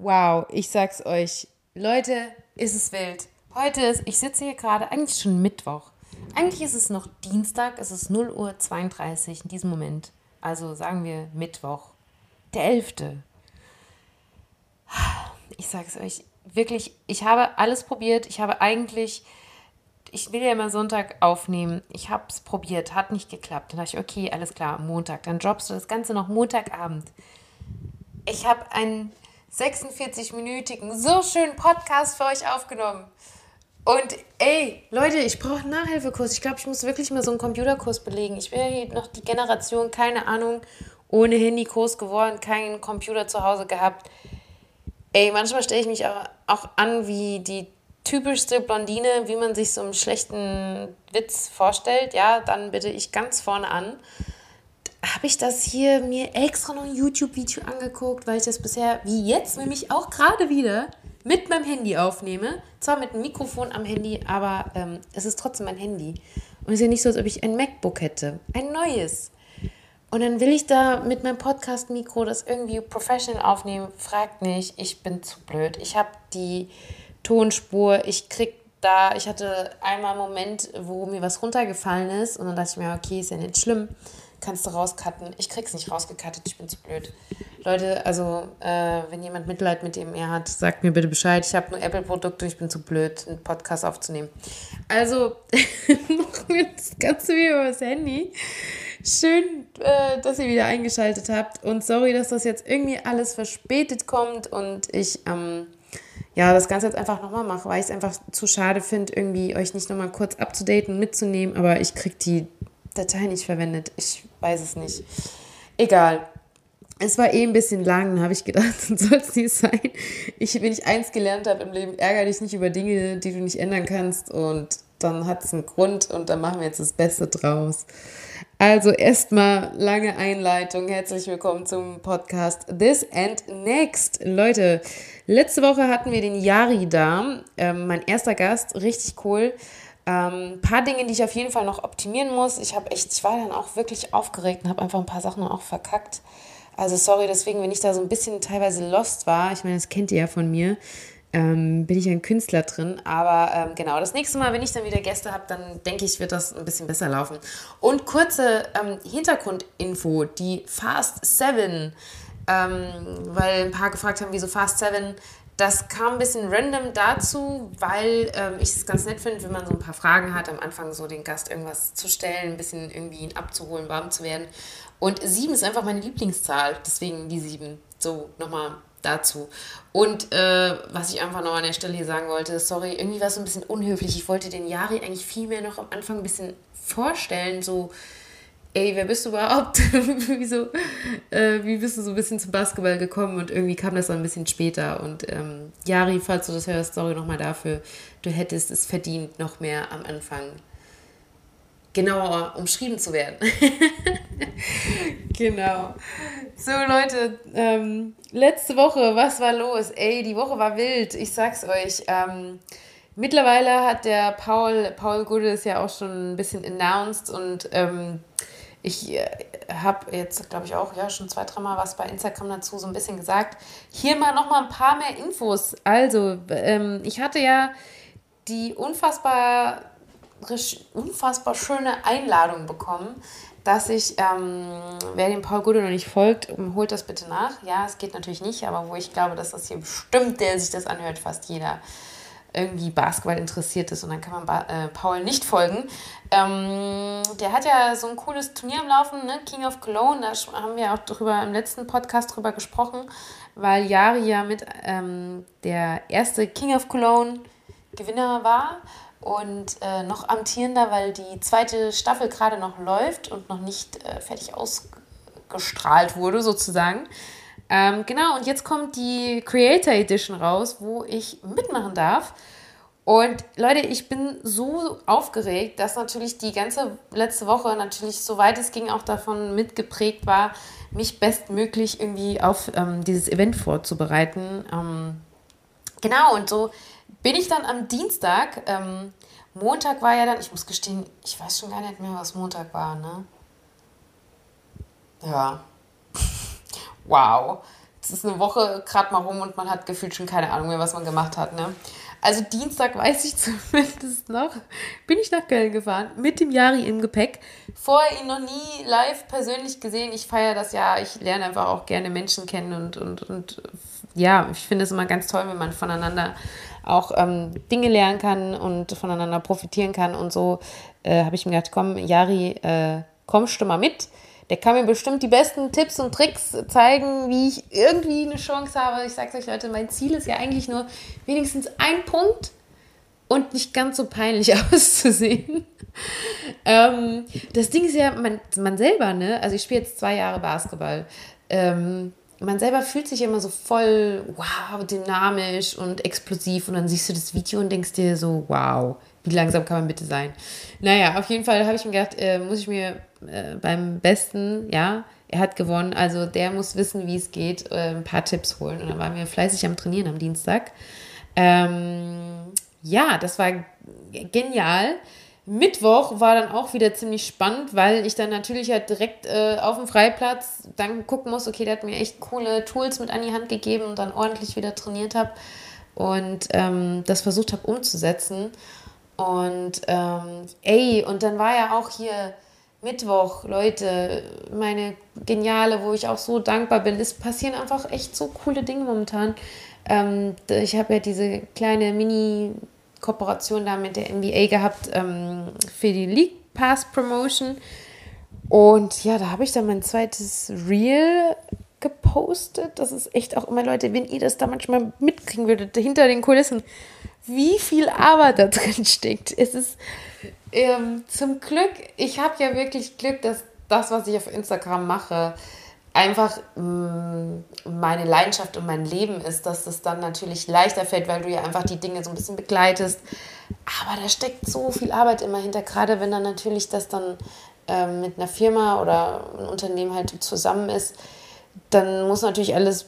Wow, ich sag's euch. Leute, ist es wild. Heute ist, ich sitze hier gerade, eigentlich schon Mittwoch. Eigentlich ist es noch Dienstag, es ist 0 Uhr 32 in diesem Moment. Also sagen wir Mittwoch. Der 11. Ich sag's euch, wirklich, ich habe alles probiert. Ich habe eigentlich ich will ja immer Sonntag aufnehmen. Ich habe es probiert, hat nicht geklappt. Dann dachte ich, okay, alles klar, Montag. Dann droppst du das Ganze noch Montagabend. Ich habe einen 46-minütigen, so schönen Podcast für euch aufgenommen. Und ey, Leute, ich brauche einen Nachhilfekurs. Ich glaube, ich muss wirklich mal so einen Computerkurs belegen. Ich bin ja hier noch die Generation, keine Ahnung, ohne Handy groß geworden, keinen Computer zu Hause gehabt. Ey, manchmal stelle ich mich auch, auch an wie die typischste Blondine, wie man sich so einen schlechten Witz vorstellt, ja, dann bitte ich ganz vorne an. Habe ich das hier mir extra noch ein YouTube-Video angeguckt, weil ich das bisher, wie jetzt, nämlich auch gerade wieder mit meinem Handy aufnehme. Zwar mit einem Mikrofon am Handy, aber ähm, es ist trotzdem mein Handy. Und es ist ja nicht so, als ob ich ein MacBook hätte. Ein neues. Und dann will ich da mit meinem Podcast-Mikro das irgendwie professional aufnehmen. Fragt nicht, ich bin zu blöd. Ich habe die Tonspur. Ich krieg da, ich hatte einmal einen Moment, wo mir was runtergefallen ist und dann dachte ich mir, okay, ist ja nicht schlimm, kannst du rauscutten. Ich krieg's nicht rausgecuttet, ich bin zu blöd. Leute, also äh, wenn jemand Mitleid mit dem er hat, sagt mir bitte Bescheid. Ich habe nur Apple-Produkte und ich bin zu blöd, einen Podcast aufzunehmen. Also machen wir das Ganze wieder übers Handy. Schön, äh, dass ihr wieder eingeschaltet habt und sorry, dass das jetzt irgendwie alles verspätet kommt und ich ähm, ja, das Ganze jetzt einfach nochmal mache, weil ich es einfach zu schade finde, irgendwie euch nicht nochmal kurz abzudaten und mitzunehmen, aber ich kriege die Datei nicht verwendet. Ich weiß es nicht. Egal. Es war eh ein bisschen lang, habe ich gedacht, soll es nicht sein. Ich, wenn ich eins gelernt habe im Leben, ärgere dich nicht über Dinge, die du nicht ändern kannst und dann hat es einen Grund und dann machen wir jetzt das Beste draus. Also erstmal lange Einleitung. Herzlich willkommen zum Podcast This and Next. Leute, letzte Woche hatten wir den Yari da, ähm, mein erster Gast, richtig cool. Ähm, paar Dinge, die ich auf jeden Fall noch optimieren muss. Ich habe echt, ich war dann auch wirklich aufgeregt und habe einfach ein paar Sachen auch verkackt. Also sorry deswegen, wenn ich da so ein bisschen teilweise lost war. Ich meine, das kennt ihr ja von mir ähm, bin ich ein Künstler drin. Aber ähm, genau, das nächste Mal, wenn ich dann wieder Gäste habe, dann denke ich, wird das ein bisschen besser laufen. Und kurze ähm, Hintergrundinfo, die Fast 7, ähm, weil ein paar gefragt haben, wieso Fast 7, das kam ein bisschen random dazu, weil ähm, ich es ganz nett finde, wenn man so ein paar Fragen hat, am Anfang so den Gast irgendwas zu stellen, ein bisschen irgendwie ihn abzuholen, warm zu werden. Und 7 ist einfach meine Lieblingszahl, deswegen die 7. So, nochmal dazu. Und äh, was ich einfach noch an der Stelle hier sagen wollte, sorry, irgendwie war es so ein bisschen unhöflich. Ich wollte den Jari eigentlich viel mehr noch am Anfang ein bisschen vorstellen, so, ey, wer bist du überhaupt? Wieso, äh, wie bist du so ein bisschen zum Basketball gekommen? Und irgendwie kam das dann ein bisschen später. Und ähm, Jari, falls du das hörst, sorry nochmal dafür, du hättest es verdient, noch mehr am Anfang genauer umschrieben zu werden. genau. So, Leute, ähm, letzte Woche, was war los? Ey, die Woche war wild, ich sag's euch. Ähm, mittlerweile hat der Paul, Paul Gude ist ja auch schon ein bisschen announced und ähm, ich äh, habe jetzt, glaube ich, auch ja schon zwei, dreimal was bei Instagram dazu so ein bisschen gesagt. Hier mal nochmal ein paar mehr Infos. Also, ähm, ich hatte ja die unfassbar unfassbar schöne Einladung bekommen, dass ich, ähm, wer dem Paul Gude noch nicht folgt, holt das bitte nach. Ja, es geht natürlich nicht, aber wo ich glaube, dass das hier bestimmt, der sich das anhört, fast jeder irgendwie Basketball interessiert ist und dann kann man ba äh, Paul nicht folgen. Ähm, der hat ja so ein cooles Turnier am Laufen, ne? King of Cologne, da haben wir auch drüber im letzten Podcast drüber gesprochen, weil Jari ja mit ähm, der erste King of Cologne Gewinner war und äh, noch amtierender, weil die zweite Staffel gerade noch läuft und noch nicht äh, fertig ausgestrahlt wurde, sozusagen. Ähm, genau, und jetzt kommt die Creator Edition raus, wo ich mitmachen darf. Und Leute, ich bin so aufgeregt, dass natürlich die ganze letzte Woche natürlich, soweit es ging, auch davon mitgeprägt war, mich bestmöglich irgendwie auf ähm, dieses Event vorzubereiten. Ähm, genau, und so bin ich dann am Dienstag, ähm, Montag war ja dann, ich muss gestehen, ich weiß schon gar nicht mehr, was Montag war, ne? Ja. Wow. Es ist eine Woche gerade mal rum und man hat gefühlt schon keine Ahnung mehr, was man gemacht hat, ne? Also Dienstag weiß ich zumindest noch, bin ich nach Köln gefahren mit dem Jari im Gepäck. Vorher ihn noch nie live persönlich gesehen. Ich feiere das ja. Ich lerne einfach auch gerne Menschen kennen und, und, und ja, ich finde es immer ganz toll, wenn man voneinander auch ähm, Dinge lernen kann und voneinander profitieren kann. Und so äh, habe ich mir gedacht, komm, Jari, äh, kommst du mal mit? Der kann mir bestimmt die besten Tipps und Tricks zeigen, wie ich irgendwie eine Chance habe. Ich sage euch, Leute, mein Ziel ist ja eigentlich nur wenigstens ein Punkt und nicht ganz so peinlich auszusehen. ähm, das Ding ist ja, man, man selber, ne? Also ich spiele jetzt zwei Jahre Basketball. Ähm, man selber fühlt sich immer so voll, wow, dynamisch und explosiv und dann siehst du das Video und denkst dir so, wow, wie langsam kann man bitte sein? Naja, auf jeden Fall habe ich mir gedacht, äh, muss ich mir äh, beim Besten, ja, er hat gewonnen, also der muss wissen, wie es geht, äh, ein paar Tipps holen. Und dann waren wir fleißig am Trainieren am Dienstag. Ähm, ja, das war genial. Mittwoch war dann auch wieder ziemlich spannend, weil ich dann natürlich halt direkt äh, auf dem Freiplatz dann gucken muss, okay, der hat mir echt coole Tools mit an die Hand gegeben und dann ordentlich wieder trainiert habe und ähm, das versucht habe umzusetzen. Und ähm, ey, und dann war ja auch hier Mittwoch, Leute, meine Geniale, wo ich auch so dankbar bin. Es passieren einfach echt so coole Dinge momentan. Ähm, ich habe ja diese kleine Mini-Kooperation da mit der NBA gehabt ähm, für die League Pass Promotion. Und ja, da habe ich dann mein zweites Reel gepostet. Das ist echt auch immer, Leute, wenn ihr das da manchmal mitkriegen würdet, hinter den Kulissen, wie viel Arbeit da drin steckt. Es ist ähm, zum Glück, ich habe ja wirklich Glück, dass das, was ich auf Instagram mache, einfach mh, mm, meine Leidenschaft und mein Leben ist, dass es dann natürlich leichter fällt, weil du ja einfach die Dinge so ein bisschen begleitest. Aber da steckt so viel Arbeit immer hinter, gerade wenn dann natürlich das dann ähm, mit einer Firma oder einem Unternehmen halt zusammen ist dann muss natürlich alles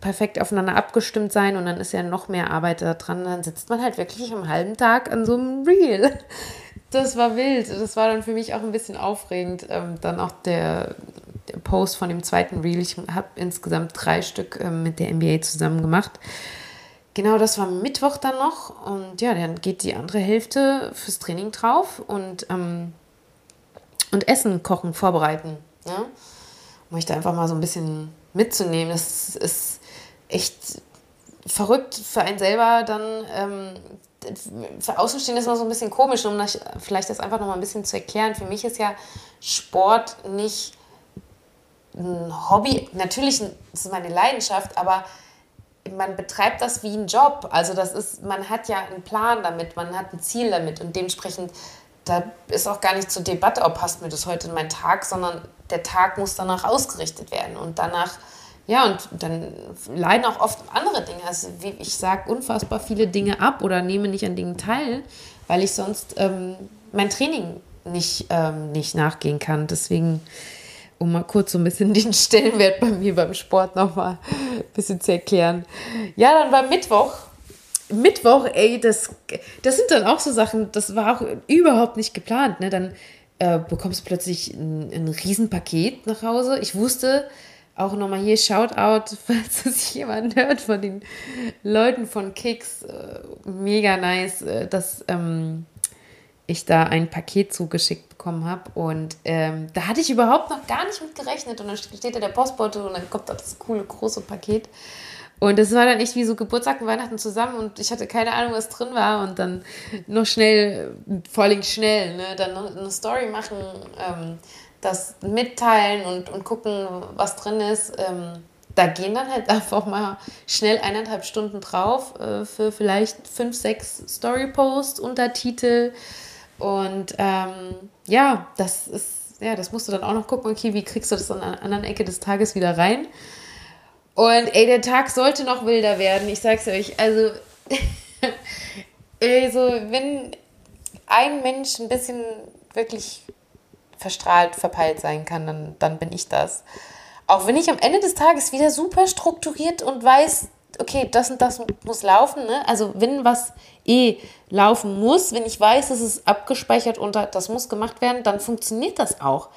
perfekt aufeinander abgestimmt sein und dann ist ja noch mehr Arbeit da dran. Dann sitzt man halt wirklich einen halben Tag an so einem Reel. Das war wild. Das war dann für mich auch ein bisschen aufregend. Ähm, dann auch der, Post von dem zweiten Reel. Ich habe insgesamt drei Stück ähm, mit der NBA zusammen gemacht. Genau, das war Mittwoch dann noch. Und ja, dann geht die andere Hälfte fürs Training drauf und, ähm, und Essen kochen, vorbereiten. Ja? Um euch da einfach mal so ein bisschen mitzunehmen. Das ist echt verrückt für einen selber dann. Ähm, für Außenstehende ist immer so ein bisschen komisch, um das, vielleicht das einfach noch mal ein bisschen zu erklären. Für mich ist ja Sport nicht ein Hobby. Natürlich ist es meine Leidenschaft, aber man betreibt das wie ein Job. Also das ist, man hat ja einen Plan damit, man hat ein Ziel damit und dementsprechend da ist auch gar nicht zur Debatte, ob passt mir das heute in meinen Tag, sondern der Tag muss danach ausgerichtet werden und danach, ja, und dann leiden auch oft andere Dinge. Also ich sage unfassbar viele Dinge ab oder nehme nicht an Dingen teil, weil ich sonst ähm, mein Training nicht, ähm, nicht nachgehen kann. Deswegen, um mal kurz so ein bisschen den Stellenwert bei mir beim Sport nochmal ein bisschen zu erklären. Ja, dann war Mittwoch Mittwoch, ey, das, das sind dann auch so Sachen, das war auch überhaupt nicht geplant. Ne? Dann äh, bekommst du plötzlich ein, ein Riesenpaket nach Hause. Ich wusste auch nochmal hier Shoutout, falls es jemand hört von den Leuten von Kicks. Äh, mega nice, äh, dass ähm, ich da ein Paket zugeschickt bekommen habe. Und ähm, da hatte ich überhaupt noch gar nicht mit gerechnet. Und dann steht da der Postbote und dann kommt da das coole große Paket. Und das war dann echt wie so Geburtstag und Weihnachten zusammen und ich hatte keine Ahnung, was drin war und dann noch schnell, vor allem schnell, ne, dann noch eine Story machen, ähm, das mitteilen und, und gucken, was drin ist. Ähm, da gehen dann halt einfach mal schnell eineinhalb Stunden drauf äh, für vielleicht fünf, sechs Story-Posts, Untertitel und ähm, ja, das ist, ja, das musst du dann auch noch gucken, okay, wie kriegst du das an einer anderen Ecke des Tages wieder rein? Und ey, der Tag sollte noch wilder werden, ich sag's euch. Also, also wenn ein Mensch ein bisschen wirklich verstrahlt, verpeilt sein kann, dann, dann bin ich das. Auch wenn ich am Ende des Tages wieder super strukturiert und weiß, okay, das und das muss laufen. Ne? Also wenn was eh laufen muss, wenn ich weiß, es ist abgespeichert und das muss gemacht werden, dann funktioniert das auch.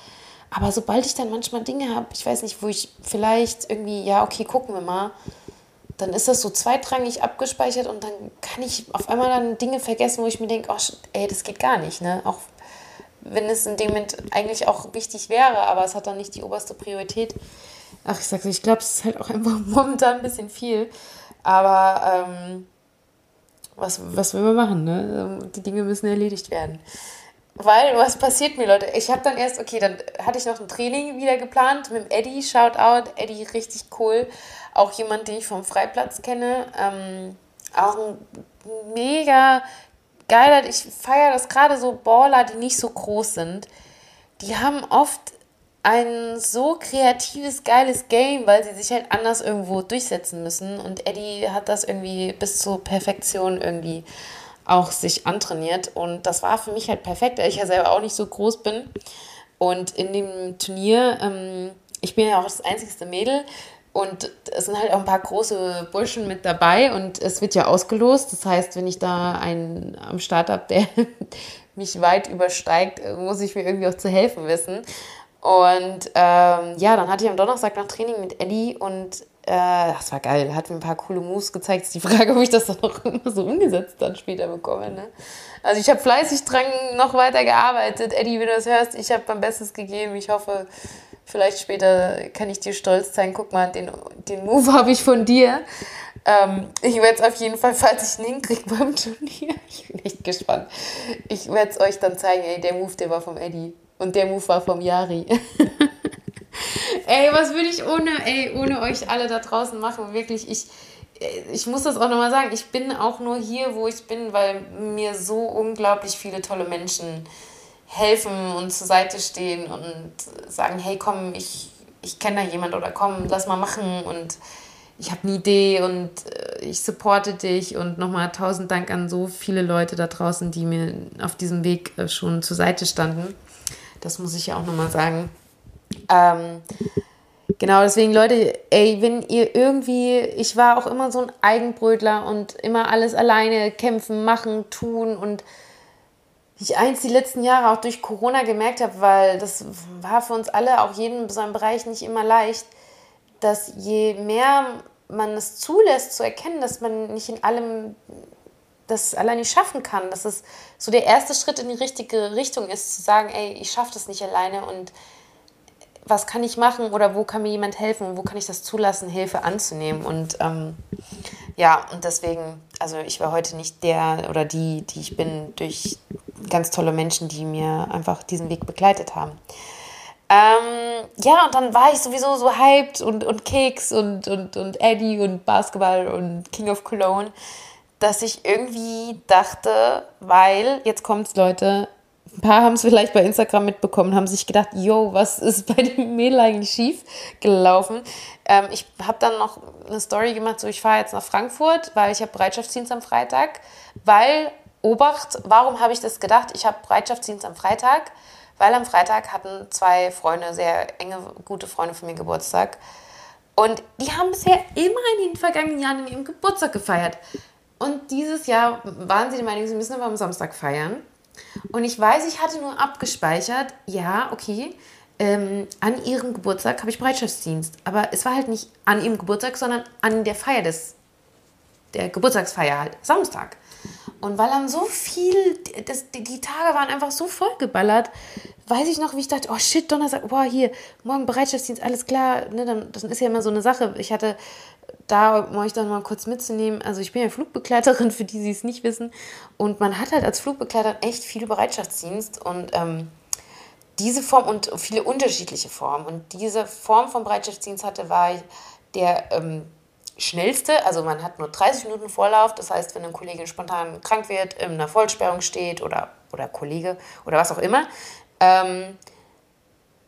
Aber sobald ich dann manchmal Dinge habe, ich weiß nicht, wo ich vielleicht irgendwie, ja, okay, gucken wir mal, dann ist das so zweitrangig abgespeichert und dann kann ich auf einmal dann Dinge vergessen, wo ich mir denke, oh, ey, das geht gar nicht. Ne? Auch wenn es in dem Moment eigentlich auch wichtig wäre, aber es hat dann nicht die oberste Priorität. Ach, ich sag's, ich glaube, es ist halt auch einfach momentan ein bisschen viel. Aber ähm, was, was will man machen, ne? Die Dinge müssen erledigt werden. Weil, was passiert mir, Leute? Ich habe dann erst, okay, dann hatte ich noch ein Training wieder geplant mit Eddie, Shoutout, Eddie, richtig cool. Auch jemand, den ich vom Freiplatz kenne. Ähm, auch ein mega geiler, ich feiere das gerade so Baller, die nicht so groß sind. Die haben oft ein so kreatives, geiles Game, weil sie sich halt anders irgendwo durchsetzen müssen. Und Eddie hat das irgendwie bis zur Perfektion irgendwie auch sich antrainiert. Und das war für mich halt perfekt, weil ich ja selber auch nicht so groß bin. Und in dem Turnier, ähm, ich bin ja auch das einzigste Mädel. Und es sind halt auch ein paar große Burschen mit dabei und es wird ja ausgelost. Das heißt, wenn ich da einen am Start habe, der mich weit übersteigt, muss ich mir irgendwie auch zu helfen wissen. Und ähm, ja, dann hatte ich am Donnerstag nach Training mit Eddie und äh, das war geil. Hat mir ein paar coole Moves gezeigt. Ist die Frage, ob ich das dann auch so umgesetzt dann später bekomme. Ne? Also ich habe fleißig dran noch weiter gearbeitet. Eddie, wenn du das hörst, ich habe mein Bestes gegeben. Ich hoffe, vielleicht später kann ich dir stolz zeigen. Guck mal, den, den Move habe ich von dir. Ähm, ich werde es auf jeden Fall, falls ich ihn hinkriege beim Turnier, ich bin echt gespannt. Ich werde es euch dann zeigen. Ey, der Move, der war vom Eddie. Und der Move war vom Yari. ey, was würde ich ohne, ey, ohne euch alle da draußen machen? Wirklich, ich, ich muss das auch nochmal sagen. Ich bin auch nur hier, wo ich bin, weil mir so unglaublich viele tolle Menschen helfen und zur Seite stehen und sagen, hey, komm, ich, ich kenne da jemand oder komm, lass mal machen und ich habe eine Idee und äh, ich supporte dich und nochmal tausend Dank an so viele Leute da draußen, die mir auf diesem Weg äh, schon zur Seite standen. Das muss ich ja auch nochmal sagen. Ähm, genau, deswegen, Leute, ey, wenn ihr irgendwie, ich war auch immer so ein Eigenbrötler und immer alles alleine kämpfen, machen, tun und ich eins die letzten Jahre auch durch Corona gemerkt habe, weil das war für uns alle, auch jeden in seinem Bereich, nicht immer leicht, dass je mehr man es zulässt zu erkennen, dass man nicht in allem das allein nicht schaffen kann, dass es so der erste Schritt in die richtige Richtung ist, zu sagen, ey, ich schaffe das nicht alleine und was kann ich machen oder wo kann mir jemand helfen und wo kann ich das zulassen, Hilfe anzunehmen. Und ähm, ja, und deswegen, also ich war heute nicht der oder die, die ich bin, durch ganz tolle Menschen, die mir einfach diesen Weg begleitet haben. Ähm, ja, und dann war ich sowieso so hyped und, und Keks und, und, und Eddie und Basketball und King of Cologne dass ich irgendwie dachte, weil, jetzt kommt's, Leute, ein paar haben es vielleicht bei Instagram mitbekommen, haben sich gedacht, yo, was ist bei dem Mädel eigentlich schief gelaufen? Ähm, ich habe dann noch eine Story gemacht, so ich fahre jetzt nach Frankfurt, weil ich habe Bereitschaftsdienst am Freitag, weil, Obacht, warum habe ich das gedacht? Ich habe Bereitschaftsdienst am Freitag, weil am Freitag hatten zwei Freunde, sehr enge, gute Freunde von mir Geburtstag. Und die haben bisher immer in den vergangenen Jahren in ihrem Geburtstag gefeiert. Und dieses Jahr waren sie der Meinung, sie müssen aber am Samstag feiern. Und ich weiß, ich hatte nur abgespeichert, ja, okay, ähm, an ihrem Geburtstag habe ich Bereitschaftsdienst. Aber es war halt nicht an ihrem Geburtstag, sondern an der Feier des, der Geburtstagsfeier halt, Samstag. Und weil dann so viel, das, die, Tage waren einfach so vollgeballert, weiß ich noch, wie ich dachte, oh shit, Donnerstag, boah, hier, morgen Bereitschaftsdienst, alles klar. Ne, dann, das ist ja immer so eine Sache. Ich hatte da, um euch dann mal kurz mitzunehmen, also ich bin ja Flugbegleiterin, für die, die es nicht wissen. Und man hat halt als Flugbegleiter echt viel Bereitschaftsdienst und ähm, diese Form und viele unterschiedliche Formen. Und diese Form von Bereitschaftsdienst hatte, war der ähm, schnellste, also man hat nur 30 Minuten Vorlauf, das heißt, wenn eine Kollegin spontan krank wird, in einer Vollsperrung steht oder, oder Kollege oder was auch immer, ähm,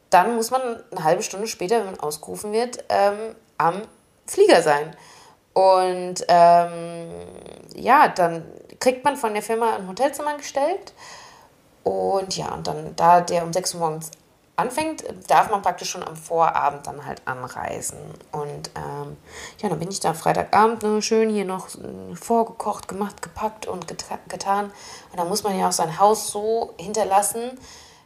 dann muss man eine halbe Stunde später, wenn man ausgerufen wird, ähm, am Flieger sein. Und ähm, ja, dann kriegt man von der Firma ein Hotelzimmer gestellt. Und ja, und dann, da der um 6 Uhr morgens anfängt, darf man praktisch schon am Vorabend dann halt anreisen. Und ähm, ja, dann bin ich da Freitagabend ne, schön hier noch vorgekocht, gemacht, gepackt und getan. Und dann muss man ja auch sein Haus so hinterlassen,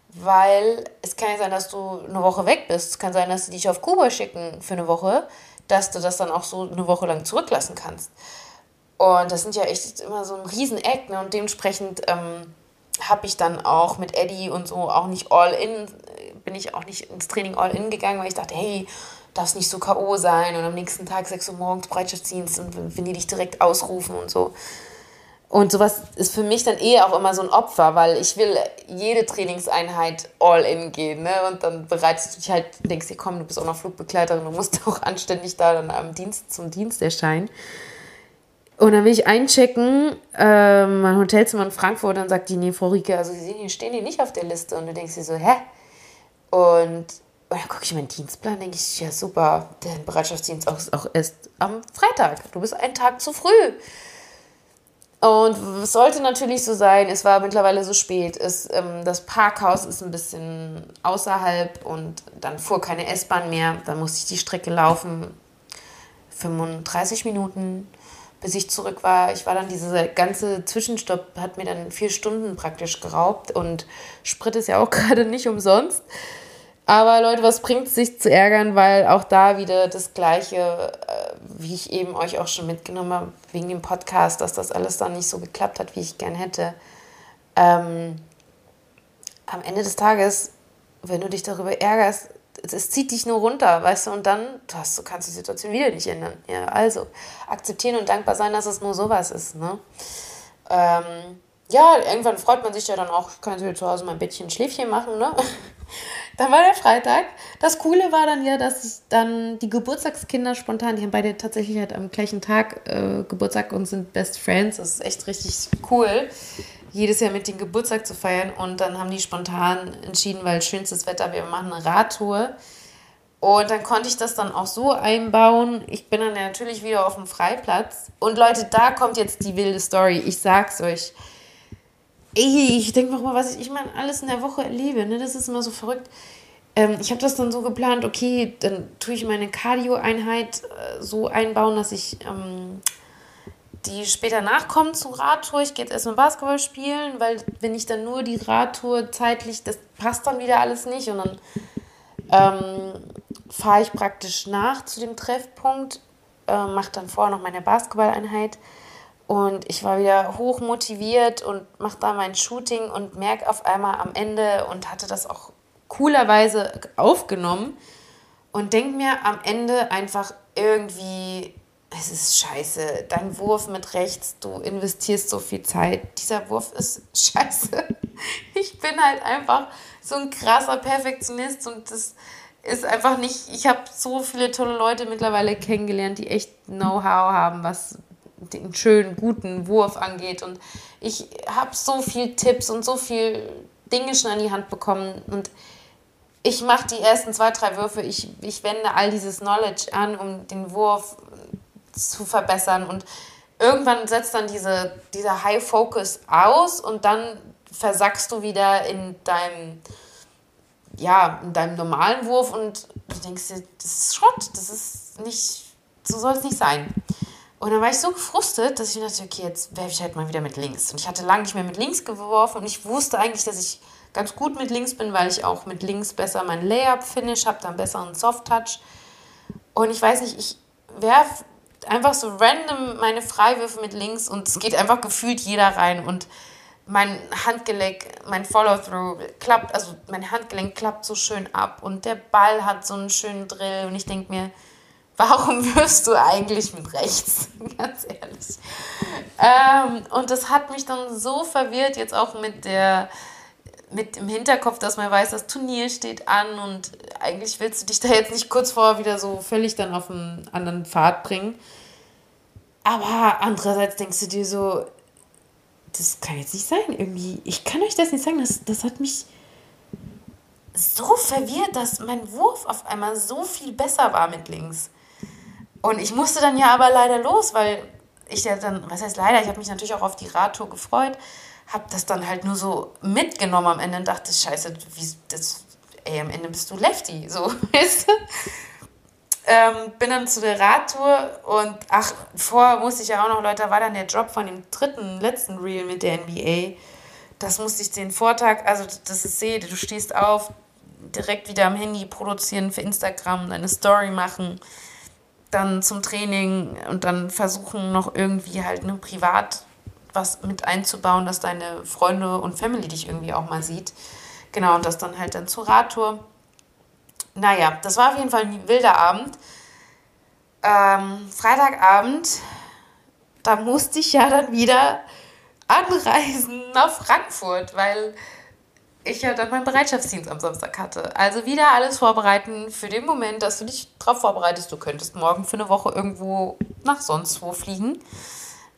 weil es kann ja sein, dass du eine Woche weg bist. Es kann sein, dass sie dich auf Kuba schicken für eine Woche, dass du das dann auch so eine Woche lang zurücklassen kannst. Und das sind ja echt immer so ein Rieseneck. Ne? Und dementsprechend ähm, habe ich dann auch mit Eddie und so auch nicht all in bin ich auch nicht ins Training all in gegangen, weil ich dachte, hey, darf nicht so K.O. sein und am nächsten Tag 6 Uhr morgens Bereitschaftsdienst und wenn die dich direkt ausrufen und so. Und sowas ist für mich dann eher auch immer so ein Opfer, weil ich will jede Trainingseinheit all in gehen. Ne? Und dann bereitest du dich halt, denkst dir, komm, du bist auch noch Flugbegleiterin, du musst auch anständig da dann am Dienst zum Dienst erscheinen. Und dann will ich einchecken, äh, mein Hotelzimmer in Frankfurt, dann sagt die, nee, Frau Rieke, also Sie stehen hier nicht auf der Liste. Und du denkst dir so, hä? Und, und dann gucke ich meinen Dienstplan, denke ich, ja super, der Bereitschaftsdienst ist auch erst am Freitag. Du bist einen Tag zu früh. Und es sollte natürlich so sein, es war mittlerweile so spät, es, ähm, das Parkhaus ist ein bisschen außerhalb und dann fuhr keine S-Bahn mehr, dann musste ich die Strecke laufen, 35 Minuten, bis ich zurück war. Ich war dann, dieser ganze Zwischenstopp hat mir dann vier Stunden praktisch geraubt und Sprit ist ja auch gerade nicht umsonst. Aber Leute, was bringt es sich zu ärgern, weil auch da wieder das Gleiche, äh, wie ich eben euch auch schon mitgenommen habe, wegen dem Podcast, dass das alles dann nicht so geklappt hat, wie ich gern hätte. Ähm, am Ende des Tages, wenn du dich darüber ärgerst, es zieht dich nur runter, weißt du, und dann hast, du kannst die Situation wieder nicht ändern. Ja, also akzeptieren und dankbar sein, dass es nur sowas ist. Ne? Ähm, ja, irgendwann freut man sich ja dann auch, ich kann hier zu Hause mein Bettchen Schläfchen machen, ne? Dann war der Freitag. Das Coole war dann ja, dass dann die Geburtstagskinder spontan, die haben beide tatsächlich halt am gleichen Tag äh, Geburtstag und sind Best Friends. Das ist echt richtig cool, jedes Jahr mit den Geburtstag zu feiern. Und dann haben die spontan entschieden, weil schönstes Wetter, wir machen eine Radtour. Und dann konnte ich das dann auch so einbauen. Ich bin dann natürlich wieder auf dem Freiplatz. Und Leute, da kommt jetzt die wilde Story. Ich sag's euch ey, ich denke mal, was ich, ich meine, alles in der Woche erlebe, ne? Das ist immer so verrückt. Ähm, ich habe das dann so geplant, okay, dann tue ich meine Cardio-Einheit äh, so einbauen, dass ich ähm, die später nachkommt zur Radtour. Ich gehe jetzt erstmal Basketball spielen, weil wenn ich dann nur die Radtour zeitlich, das passt dann wieder alles nicht. Und dann ähm, fahre ich praktisch nach zu dem Treffpunkt, äh, mache dann vorher noch meine Basketball-Einheit und ich war wieder hoch motiviert und mache da mein Shooting und merke auf einmal am Ende und hatte das auch coolerweise aufgenommen und denke mir am Ende einfach irgendwie, es ist scheiße. Dein Wurf mit rechts, du investierst so viel Zeit. Dieser Wurf ist scheiße. Ich bin halt einfach so ein krasser Perfektionist und das ist einfach nicht. Ich habe so viele tolle Leute mittlerweile kennengelernt, die echt Know-how haben, was den schönen, guten Wurf angeht. Und ich habe so viel Tipps und so viel Dinge schon an die Hand bekommen. Und ich mache die ersten zwei, drei Würfe. Ich, ich wende all dieses Knowledge an, um den Wurf zu verbessern. Und irgendwann setzt dann diese, dieser High Focus aus und dann versackst du wieder in deinem, ja, in deinem normalen Wurf und du denkst dir, das ist Schrott, das ist nicht, so soll es nicht sein. Und dann war ich so gefrustet, dass ich dachte, okay, jetzt werfe ich halt mal wieder mit links. Und ich hatte lange nicht mehr mit links geworfen und ich wusste eigentlich, dass ich ganz gut mit links bin, weil ich auch mit links besser mein Layup-Finish habe, dann besseren Soft-Touch. Und ich weiß nicht, ich werfe einfach so random meine Freiwürfe mit links und es geht einfach gefühlt jeder rein und mein Handgelenk, mein Follow-through klappt, also mein Handgelenk klappt so schön ab und der Ball hat so einen schönen Drill und ich denke mir, warum wirst du eigentlich mit rechts? Ganz ehrlich. Ähm, und das hat mich dann so verwirrt, jetzt auch mit der mit dem Hinterkopf, dass man weiß, das Turnier steht an und eigentlich willst du dich da jetzt nicht kurz vorher wieder so völlig dann auf einen anderen Pfad bringen. Aber andererseits denkst du dir so, das kann jetzt nicht sein irgendwie. Ich kann euch das nicht sagen, das, das hat mich so verwirrt, dass mein Wurf auf einmal so viel besser war mit links. Und ich musste dann ja aber leider los, weil ich ja dann, was heißt leider, ich habe mich natürlich auch auf die Radtour gefreut, habe das dann halt nur so mitgenommen am Ende und dachte, scheiße, wie, das, ey, am Ende bist du Lefty, so, weißt du? Ähm, bin dann zu der Radtour und ach, vorher musste ich ja auch noch, Leute, da war dann der Job von dem dritten, letzten Reel mit der NBA. Das musste ich den Vortag, also das ist sehe, du stehst auf, direkt wieder am Handy produzieren für Instagram, deine Story machen, dann zum Training und dann versuchen noch irgendwie halt ne, privat was mit einzubauen, dass deine Freunde und Family dich irgendwie auch mal sieht. Genau, und das dann halt dann zur Radtour. Naja, das war auf jeden Fall ein wilder Abend. Ähm, Freitagabend, da musste ich ja dann wieder anreisen nach Frankfurt, weil ich ja dann meinen Bereitschaftsdienst am Samstag hatte. Also wieder alles vorbereiten für den Moment, dass du dich darauf vorbereitest, du könntest morgen für eine Woche irgendwo nach sonst wo fliegen.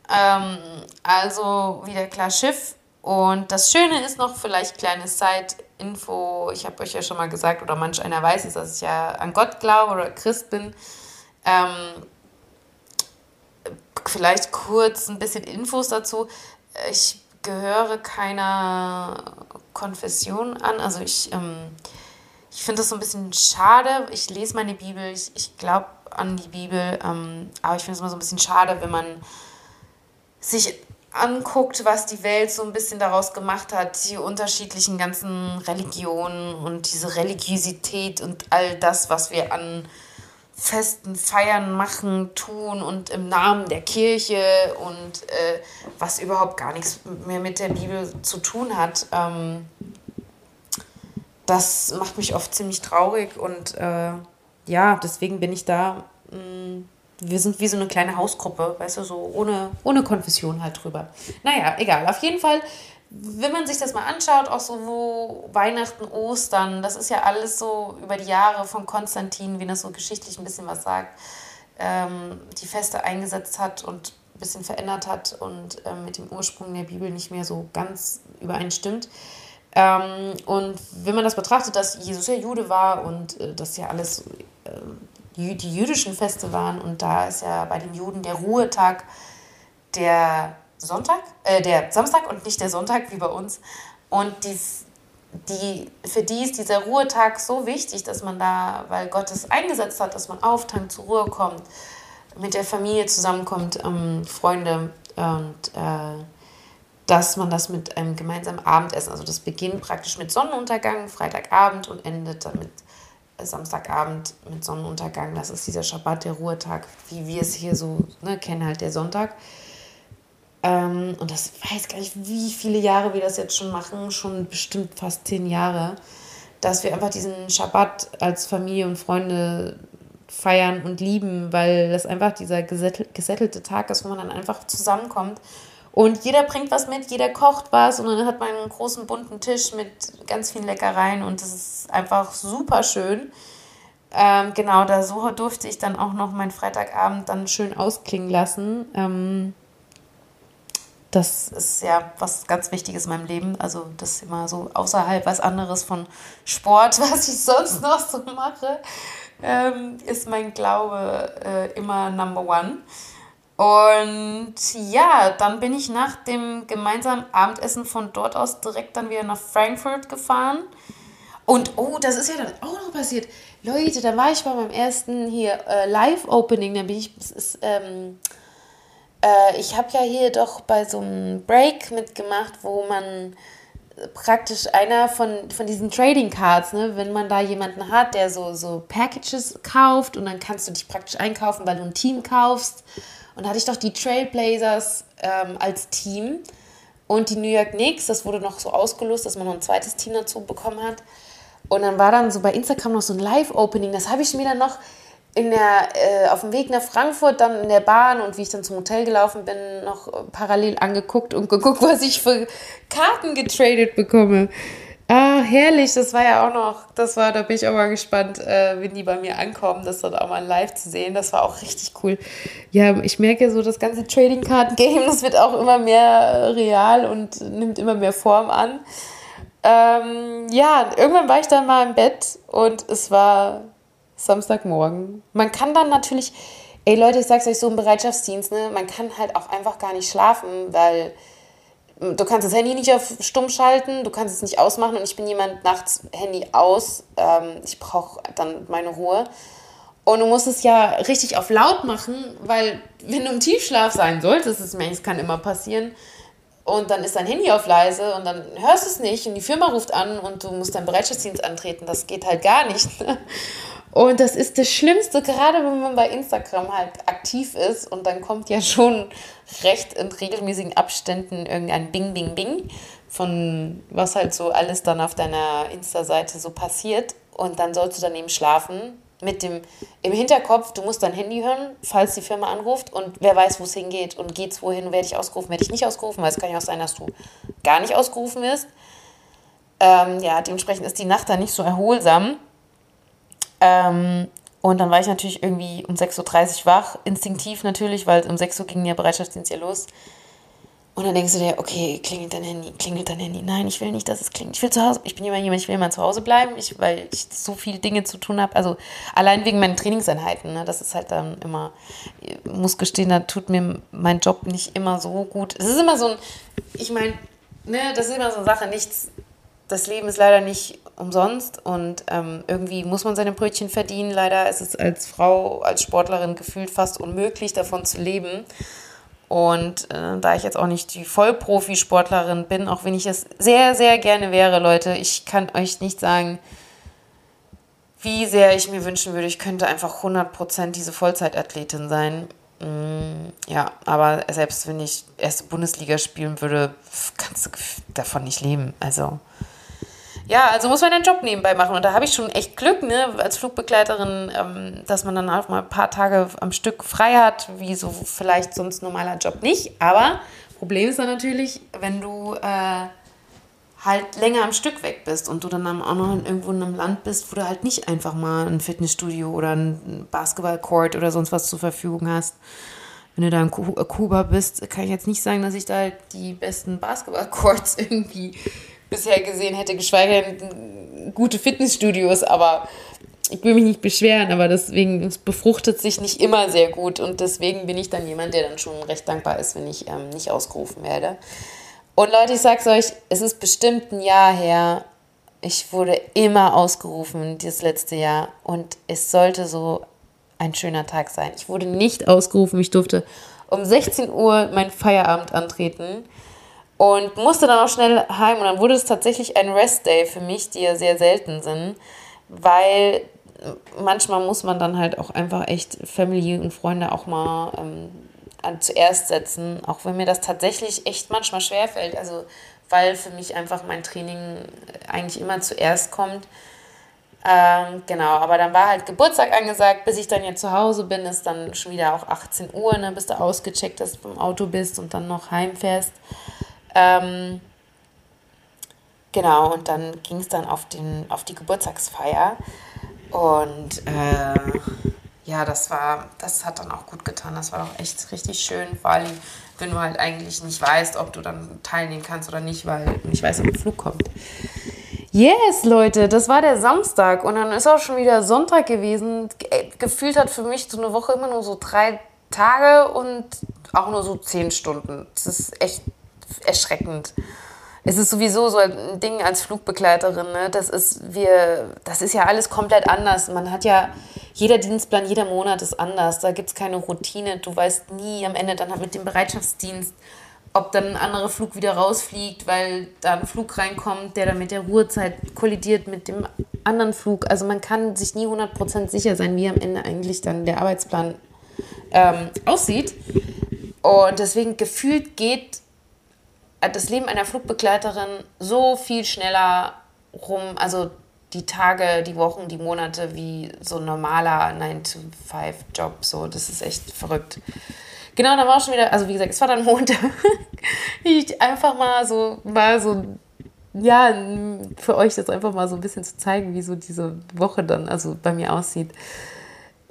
Ähm, also wieder klar Schiff. Und das Schöne ist noch, vielleicht kleine Side-Info, ich habe euch ja schon mal gesagt, oder manch einer weiß es, dass ich ja an Gott glaube oder Christ bin. Ähm, vielleicht kurz ein bisschen Infos dazu. Ich gehöre keiner Konfession an. Also ich, ähm, ich finde das so ein bisschen schade. Ich lese meine Bibel, ich, ich glaube an die Bibel, ähm, aber ich finde es immer so ein bisschen schade, wenn man sich anguckt, was die Welt so ein bisschen daraus gemacht hat, die unterschiedlichen ganzen Religionen und diese Religiosität und all das, was wir an Festen, Feiern machen, tun und im Namen der Kirche und äh, was überhaupt gar nichts mehr mit der Bibel zu tun hat. Ähm, das macht mich oft ziemlich traurig und äh, ja, deswegen bin ich da. Mh, mm, wir sind wie so eine kleine Hausgruppe, weißt du, so ohne, ohne Konfession halt drüber. Naja, egal. Auf jeden Fall, wenn man sich das mal anschaut, auch so wo Weihnachten, Ostern, das ist ja alles so über die Jahre von Konstantin, wie das so geschichtlich ein bisschen was sagt, ähm, die Feste eingesetzt hat und ein bisschen verändert hat und ähm, mit dem Ursprung der Bibel nicht mehr so ganz übereinstimmt. Ähm, und wenn man das betrachtet, dass Jesus ja Jude war und äh, das ja alles äh, die jüdischen Feste waren. Und da ist ja bei den Juden der Ruhetag der Sonntag, äh, der Samstag und nicht der Sonntag wie bei uns. Und die, die, für die ist dieser Ruhetag so wichtig, dass man da, weil Gott es eingesetzt hat, dass man auftankt, zur Ruhe kommt, mit der Familie zusammenkommt, ähm, Freunde und äh, dass man das mit einem gemeinsamen Abendessen, also das beginnt praktisch mit Sonnenuntergang, Freitagabend und endet damit Samstagabend mit Sonnenuntergang, das ist dieser Schabbat, der Ruhetag, wie wir es hier so ne, kennen, halt der Sonntag. Ähm, und das weiß gar nicht, wie viele Jahre wir das jetzt schon machen, schon bestimmt fast zehn Jahre, dass wir einfach diesen Schabbat als Familie und Freunde feiern und lieben, weil das einfach dieser gesättelte Tag ist, wo man dann einfach zusammenkommt und jeder bringt was mit, jeder kocht was und dann hat man einen großen bunten Tisch mit ganz vielen Leckereien und das ist einfach super schön. Ähm, genau, da so durfte ich dann auch noch meinen Freitagabend dann schön ausklingen lassen. Ähm, das ist ja was ganz Wichtiges in meinem Leben. Also das ist immer so außerhalb was anderes von Sport, was ich sonst noch so mache, ähm, ist mein Glaube äh, immer Number One. Und ja, dann bin ich nach dem gemeinsamen Abendessen von dort aus direkt dann wieder nach Frankfurt gefahren. Und oh, das ist ja dann auch noch passiert. Leute, da war ich bei meinem ersten hier äh, Live-Opening. Da bin ich, das ist, ähm, äh, ich habe ja hier doch bei so einem Break mitgemacht, wo man praktisch einer von, von diesen Trading Cards, ne, wenn man da jemanden hat, der so, so Packages kauft und dann kannst du dich praktisch einkaufen, weil du ein Team kaufst und da hatte ich doch die Trailblazers ähm, als Team und die New York Knicks. Das wurde noch so ausgelost, dass man noch ein zweites Team dazu bekommen hat. Und dann war dann so bei Instagram noch so ein Live-Opening. Das habe ich mir dann noch in der, äh, auf dem Weg nach Frankfurt, dann in der Bahn und wie ich dann zum Hotel gelaufen bin, noch parallel angeguckt und geguckt, was ich für Karten getradet bekomme. Ah, herrlich, das war ja auch noch, das war, da bin ich auch mal gespannt, äh, wenn die bei mir ankommen, das dann auch mal live zu sehen. Das war auch richtig cool. Ja, ich merke so, das ganze Trading Card Game, das wird auch immer mehr real und nimmt immer mehr Form an. Ähm, ja, irgendwann war ich dann mal im Bett und es war Samstagmorgen. Man kann dann natürlich, ey Leute, ich sag's euch so im Bereitschaftsdienst, ne, man kann halt auch einfach gar nicht schlafen, weil du kannst das Handy nicht auf stumm schalten, du kannst es nicht ausmachen und ich bin jemand nachts Handy aus. Ähm, ich brauche dann meine Ruhe. Und du musst es ja richtig auf laut machen, weil wenn du im Tiefschlaf sein solltest, das, kann immer passieren, und dann ist dein Handy auf leise und dann hörst du es nicht und die Firma ruft an und du musst deinen Bereitschaftsdienst antreten. Das geht halt gar nicht. Und das ist das Schlimmste, gerade wenn man bei Instagram halt aktiv ist und dann kommt ja schon recht in regelmäßigen Abständen irgendein Bing, Bing, Bing von was halt so alles dann auf deiner Insta-Seite so passiert. Und dann sollst du daneben schlafen mit dem im Hinterkopf, du musst dein Handy hören, falls die Firma anruft und wer weiß, wo es hingeht und geht's wohin, werde ich ausgerufen, werde ich nicht ausgerufen, weil es kann ja auch sein, dass du gar nicht ausgerufen wirst. Ähm, ja, dementsprechend ist die Nacht dann nicht so erholsam. Ähm, und dann war ich natürlich irgendwie um 6.30 Uhr wach, instinktiv natürlich, weil um 6 Uhr ging der Bereitschaftsdienst ja los. Und dann denkst du dir, okay, klingelt dein Handy, klingelt dein Handy. Nein, ich will nicht, dass es klingelt. Ich will zu Hause, ich bin immer jemand, ich will immer zu Hause bleiben, ich, weil ich so viele Dinge zu tun habe. Also allein wegen meinen Trainingseinheiten, ne, das ist halt dann immer, ich muss gestehen, da tut mir mein Job nicht immer so gut. Es ist immer so ein, ich meine, ne, das ist immer so eine Sache, nichts, das Leben ist leider nicht umsonst und ähm, irgendwie muss man seine Brötchen verdienen. Leider ist es als Frau, als Sportlerin gefühlt fast unmöglich, davon zu leben. Und äh, da ich jetzt auch nicht die Vollprofisportlerin bin, auch wenn ich es sehr, sehr gerne wäre, Leute, ich kann euch nicht sagen, wie sehr ich mir wünschen würde, ich könnte einfach 100% diese Vollzeitathletin sein. Mm, ja, aber selbst wenn ich erste Bundesliga spielen würde, kannst du davon nicht leben. Also ja, also muss man den Job nebenbei machen. Und da habe ich schon echt Glück, ne, als Flugbegleiterin, ähm, dass man dann auch mal ein paar Tage am Stück frei hat, wie so vielleicht sonst normaler Job nicht. Aber Problem ist dann natürlich, wenn du äh, halt länger am Stück weg bist und du dann auch noch irgendwo in einem Land bist, wo du halt nicht einfach mal ein Fitnessstudio oder ein Basketballcourt oder sonst was zur Verfügung hast. Wenn du da in Kuba bist, kann ich jetzt nicht sagen, dass ich da die besten Basketballcourts irgendwie bisher gesehen hätte, geschweige denn gute Fitnessstudios, aber ich will mich nicht beschweren, aber deswegen, es befruchtet sich nicht immer sehr gut und deswegen bin ich dann jemand, der dann schon recht dankbar ist, wenn ich ähm, nicht ausgerufen werde. Und Leute, ich sag's euch, es ist bestimmt ein Jahr her, ich wurde immer ausgerufen dieses letzte Jahr und es sollte so ein schöner Tag sein. Ich wurde nicht ausgerufen, ich durfte um 16 Uhr meinen Feierabend antreten und musste dann auch schnell heim und dann wurde es tatsächlich ein Rest-Day für mich, die ja sehr selten sind, weil manchmal muss man dann halt auch einfach echt Familie und Freunde auch mal ähm, an, zuerst setzen, auch wenn mir das tatsächlich echt manchmal schwerfällt, also weil für mich einfach mein Training eigentlich immer zuerst kommt. Ähm, genau, aber dann war halt Geburtstag angesagt, bis ich dann jetzt zu Hause bin, ist dann schon wieder auch 18 Uhr, ne, bis du ausgecheckt hast, vom Auto bist und dann noch heimfährst. Ähm, genau, und dann ging es dann auf, den, auf die Geburtstagsfeier. Und äh, ja, das war, das hat dann auch gut getan. Das war auch echt richtig schön, vor allem, wenn du halt eigentlich nicht weißt, ob du dann teilnehmen kannst oder nicht, weil du nicht weißt, ob der Flug kommt. Yes, Leute, das war der Samstag und dann ist auch schon wieder Sonntag gewesen. Gefühlt hat für mich so eine Woche immer nur so drei Tage und auch nur so zehn Stunden. Das ist echt erschreckend. Es ist sowieso so ein Ding als Flugbegleiterin, ne? das, ist, wir, das ist ja alles komplett anders. Man hat ja, jeder Dienstplan, jeder Monat ist anders. Da gibt es keine Routine. Du weißt nie am Ende dann mit dem Bereitschaftsdienst, ob dann ein anderer Flug wieder rausfliegt, weil da ein Flug reinkommt, der dann mit der Ruhezeit kollidiert mit dem anderen Flug. Also man kann sich nie 100% sicher sein, wie am Ende eigentlich dann der Arbeitsplan ähm, aussieht. Und deswegen gefühlt geht das Leben einer Flugbegleiterin so viel schneller rum, also die Tage, die Wochen, die Monate wie so ein normaler 9-to-5-Job. So, das ist echt verrückt. Genau, dann war auch schon wieder, also wie gesagt, es war dann Montag. ich einfach mal so, mal so, ja, für euch das einfach mal so ein bisschen zu zeigen, wie so diese Woche dann also bei mir aussieht.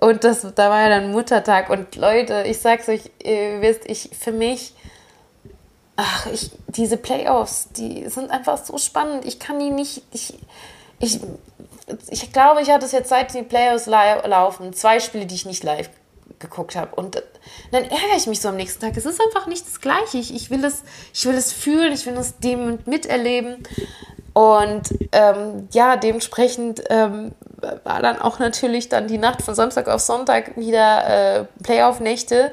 Und das, da war ja dann Muttertag und Leute, ich sag's euch, ihr wisst, ich, für mich, ach, ich, diese Playoffs, die sind einfach so spannend. Ich kann die nicht, ich, ich, ich glaube, ich hatte es jetzt seit die Playoffs laufen, zwei Spiele, die ich nicht live geguckt habe. Und dann ärgere ich mich so am nächsten Tag. Es ist einfach nicht das Gleiche. Ich, ich will es, ich will es fühlen, ich will es dem miterleben. Und ähm, ja, dementsprechend ähm, war dann auch natürlich dann die Nacht von Samstag auf Sonntag wieder äh, Playoff-Nächte.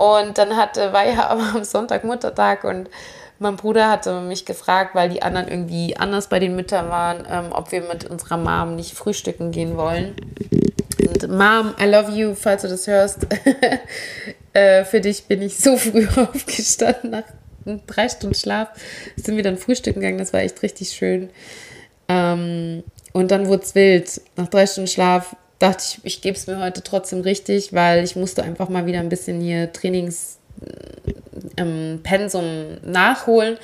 Und dann hatte, war ja aber am Sonntag Muttertag und mein Bruder hatte mich gefragt, weil die anderen irgendwie anders bei den Müttern waren, ähm, ob wir mit unserer Mom nicht frühstücken gehen wollen. Und Mom, I love you, falls du das hörst. äh, für dich bin ich so früh aufgestanden, nach drei Stunden Schlaf sind wir dann frühstücken gegangen. Das war echt richtig schön. Ähm, und dann wurde es wild. Nach drei Stunden Schlaf dachte ich, ich gebe es mir heute trotzdem richtig, weil ich musste einfach mal wieder ein bisschen hier Trainings ähm, nachholen.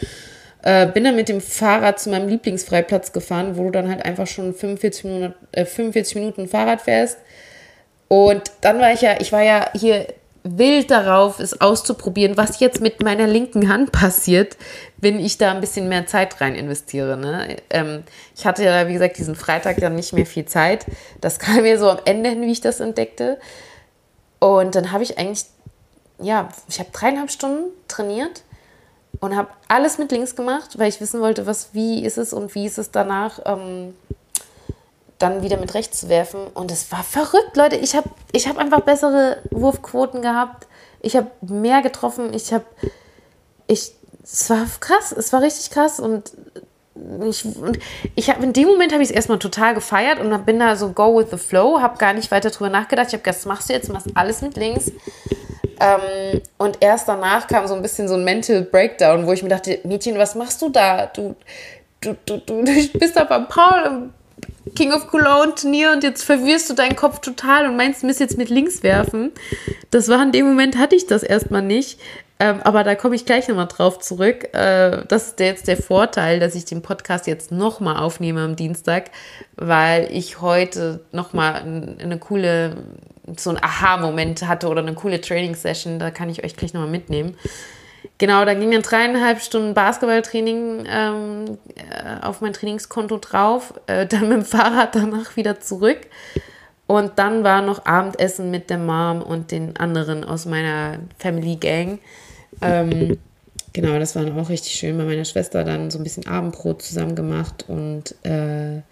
Äh, bin dann mit dem Fahrrad zu meinem Lieblingsfreiplatz gefahren, wo du dann halt einfach schon 45 Minuten, äh, 45 Minuten Fahrrad fährst. Und dann war ich ja, ich war ja hier wild darauf, es auszuprobieren, was jetzt mit meiner linken Hand passiert, wenn ich da ein bisschen mehr Zeit rein investiere. Ne? Ähm, ich hatte ja, wie gesagt, diesen Freitag dann nicht mehr viel Zeit. Das kam mir so am Ende hin, wie ich das entdeckte. Und dann habe ich eigentlich ja, ich habe dreieinhalb Stunden trainiert und habe alles mit links gemacht, weil ich wissen wollte, was, wie ist es und wie ist es danach, ähm, dann wieder mit rechts zu werfen. Und es war verrückt, Leute. Ich habe ich hab einfach bessere Wurfquoten gehabt. Ich habe mehr getroffen. Ich habe, ich, es war krass. Es war richtig krass und ich, und ich habe in dem Moment habe ich es erstmal total gefeiert und bin da so go with the flow, habe gar nicht weiter drüber nachgedacht. Ich habe gedacht, das machst du jetzt, machst alles mit links. Ähm, und erst danach kam so ein bisschen so ein Mental Breakdown, wo ich mir dachte, Mädchen, was machst du da? Du, du, du, du, du bist da beim Paul King of Cologne Turnier und jetzt verwirrst du deinen Kopf total und meinst, du müsst jetzt mit links werfen. Das war in dem Moment, hatte ich das erstmal nicht. Ähm, aber da komme ich gleich nochmal drauf zurück. Äh, das ist jetzt der Vorteil, dass ich den Podcast jetzt nochmal aufnehme am Dienstag, weil ich heute nochmal eine coole so ein Aha-Moment hatte oder eine coole Training-Session, da kann ich euch gleich nochmal mitnehmen. Genau, da ging dann dreieinhalb Stunden Basketballtraining ähm, äh, auf mein Trainingskonto drauf, äh, dann mit dem Fahrrad danach wieder zurück. Und dann war noch Abendessen mit der Mom und den anderen aus meiner Family Gang. Ähm, genau, das war auch richtig schön. Bei meiner Schwester dann so ein bisschen Abendbrot zusammen gemacht und äh,